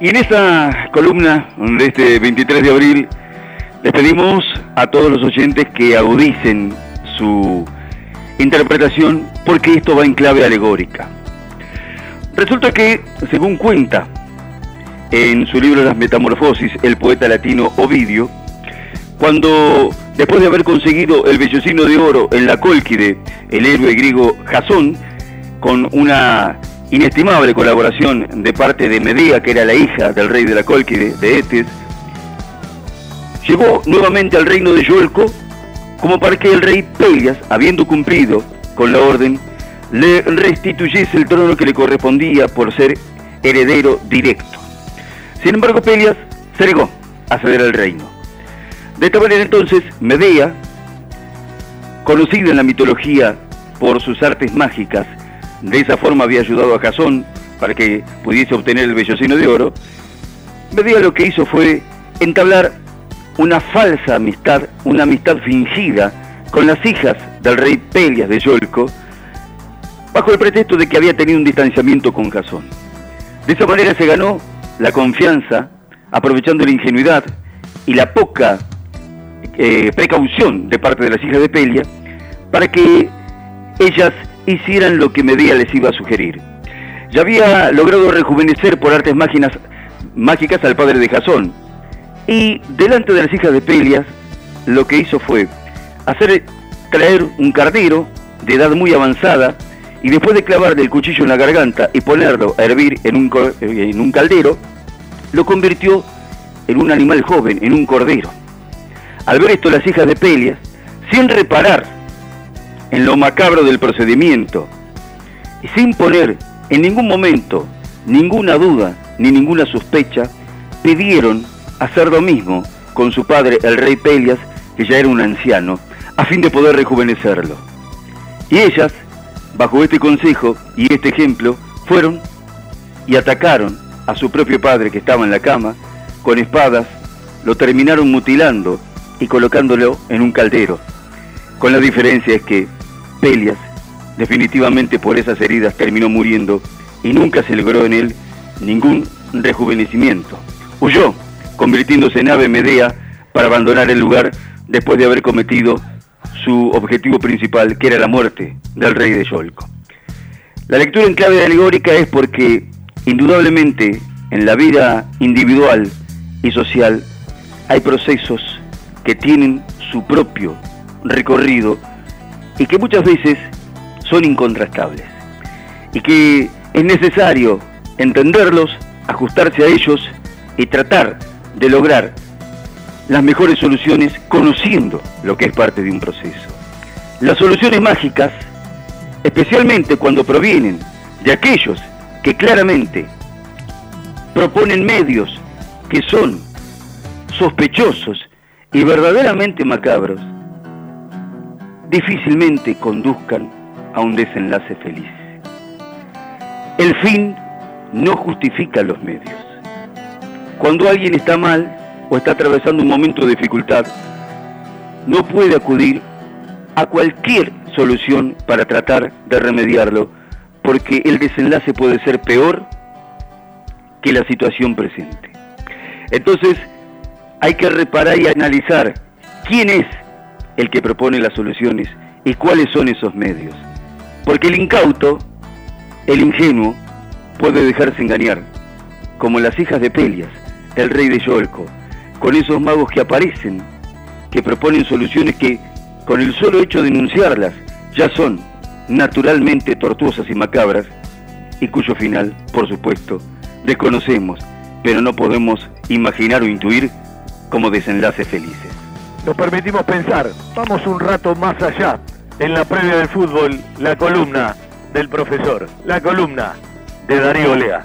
Y en esta columna de este 23 de abril les pedimos a todos los oyentes que agudicen su interpretación porque esto va en clave alegórica. Resulta que, según cuenta en su libro Las Metamorfosis, el poeta latino Ovidio, cuando después de haber conseguido el vellocino de oro en la Cólquide, el héroe griego Jasón, con una inestimable colaboración de parte de Medea, que era la hija del rey de la Cólquide, de Etes, llegó nuevamente al reino de Yolco como para que el rey Pelias, habiendo cumplido con la orden, le restituyese el trono que le correspondía por ser heredero directo. Sin embargo, Pelias se negó a ceder al reino. De esta manera entonces, Medea, conocida en la mitología por sus artes mágicas, de esa forma había ayudado a Jasón para que pudiese obtener el vellocino de oro, Medea lo que hizo fue entablar una falsa amistad, una amistad fingida con las hijas del rey Pelias de Yolco, bajo el pretexto de que había tenido un distanciamiento con Jasón. De esa manera se ganó la confianza, aprovechando la ingenuidad y la poca eh, precaución de parte de las hijas de Pelia, para que ellas hicieran lo que Medea les iba a sugerir. Ya había logrado rejuvenecer por artes mágicas, al padre de Jasón, y delante de las hijas de Pelias, lo que hizo fue hacer traer un cardero de edad muy avanzada y después de clavarle el cuchillo en la garganta y ponerlo a hervir en un, en un caldero, lo convirtió en un animal joven, en un cordero. Al ver esto las hijas de Pelias, sin reparar en lo macabro del procedimiento y sin poner en ningún momento ninguna duda ni ninguna sospecha, pidieron hacer lo mismo con su padre, el rey Pelias, que ya era un anciano, a fin de poder rejuvenecerlo. Y ellas, bajo este consejo y este ejemplo, fueron y atacaron a su propio padre que estaba en la cama, con espadas, lo terminaron mutilando y colocándolo en un caldero. Con la diferencia es que Pelias, definitivamente por esas heridas, terminó muriendo y nunca se logró en él ningún rejuvenecimiento. Huyó convirtiéndose en ave Medea para abandonar el lugar después de haber cometido su objetivo principal, que era la muerte del rey de Yolco. La lectura en clave alegórica es porque indudablemente en la vida individual y social hay procesos que tienen su propio recorrido y que muchas veces son incontrastables y que es necesario entenderlos, ajustarse a ellos y tratar de lograr las mejores soluciones conociendo lo que es parte de un proceso. Las soluciones mágicas, especialmente cuando provienen de aquellos que claramente proponen medios que son sospechosos y verdaderamente macabros, difícilmente conduzcan a un desenlace feliz. El fin no justifica los medios. Cuando alguien está mal o está atravesando un momento de dificultad, no puede acudir a cualquier solución para tratar de remediarlo, porque el desenlace puede ser peor que la situación presente. Entonces, hay que reparar y analizar quién es el que propone las soluciones y cuáles son esos medios. Porque el incauto, el ingenuo, puede dejarse engañar, como las hijas de Pelias, el rey de Yolco, con esos magos que aparecen, que proponen soluciones que, con el solo hecho de enunciarlas, ya son naturalmente tortuosas y macabras, y cuyo final, por supuesto, desconocemos, pero no podemos imaginar o intuir como desenlaces felices. Nos permitimos pensar, vamos un rato más allá, en la previa del fútbol, la columna del profesor, la columna de Darío Lea.